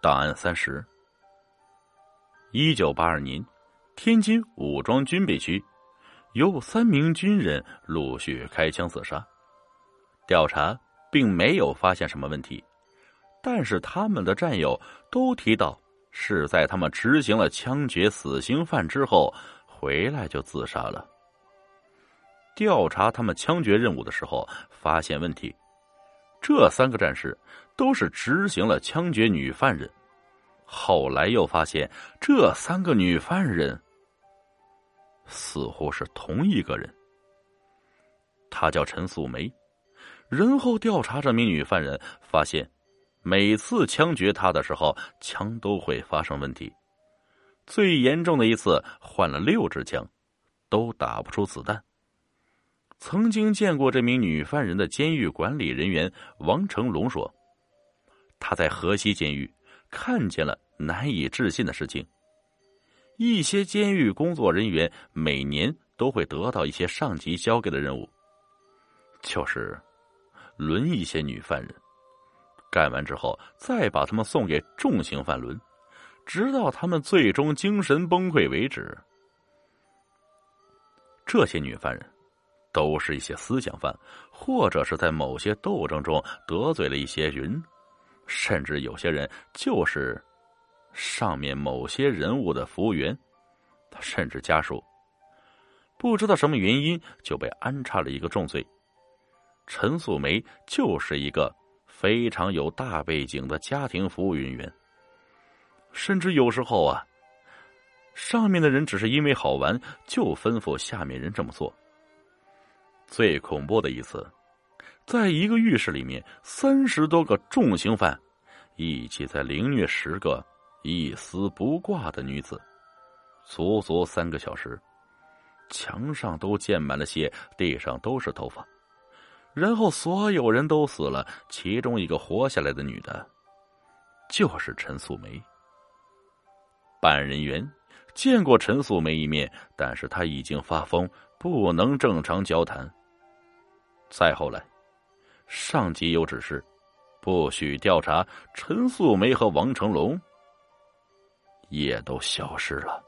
档案三十，一九八二年，天津武装军备区有三名军人陆续开枪自杀，调查并没有发现什么问题，但是他们的战友都提到是在他们执行了枪决死刑犯之后回来就自杀了。调查他们枪决任务的时候，发现问题。这三个战士都是执行了枪决女犯人，后来又发现这三个女犯人似乎是同一个人。她叫陈素梅。然后调查这名女犯人，发现每次枪决她的时候，枪都会发生问题。最严重的一次换了六支枪，都打不出子弹。曾经见过这名女犯人的监狱管理人员王成龙说：“他在河西监狱看见了难以置信的事情。一些监狱工作人员每年都会得到一些上级交给的任务，就是轮一些女犯人，干完之后再把他们送给重刑犯轮，直到他们最终精神崩溃为止。这些女犯人。”都是一些思想犯，或者是在某些斗争中得罪了一些人，甚至有些人就是上面某些人物的服务员，甚至家属，不知道什么原因就被安插了一个重罪。陈素梅就是一个非常有大背景的家庭服务人员，甚至有时候啊，上面的人只是因为好玩，就吩咐下面人这么做。最恐怖的一次，在一个浴室里面，三十多个重刑犯一起在凌虐十个一丝不挂的女子，足足三个小时，墙上都溅满了血，地上都是头发，然后所有人都死了，其中一个活下来的女的，就是陈素梅。办案人员见过陈素梅一面，但是她已经发疯，不能正常交谈。再后来，上级有指示，不许调查陈素梅和王成龙，也都消失了。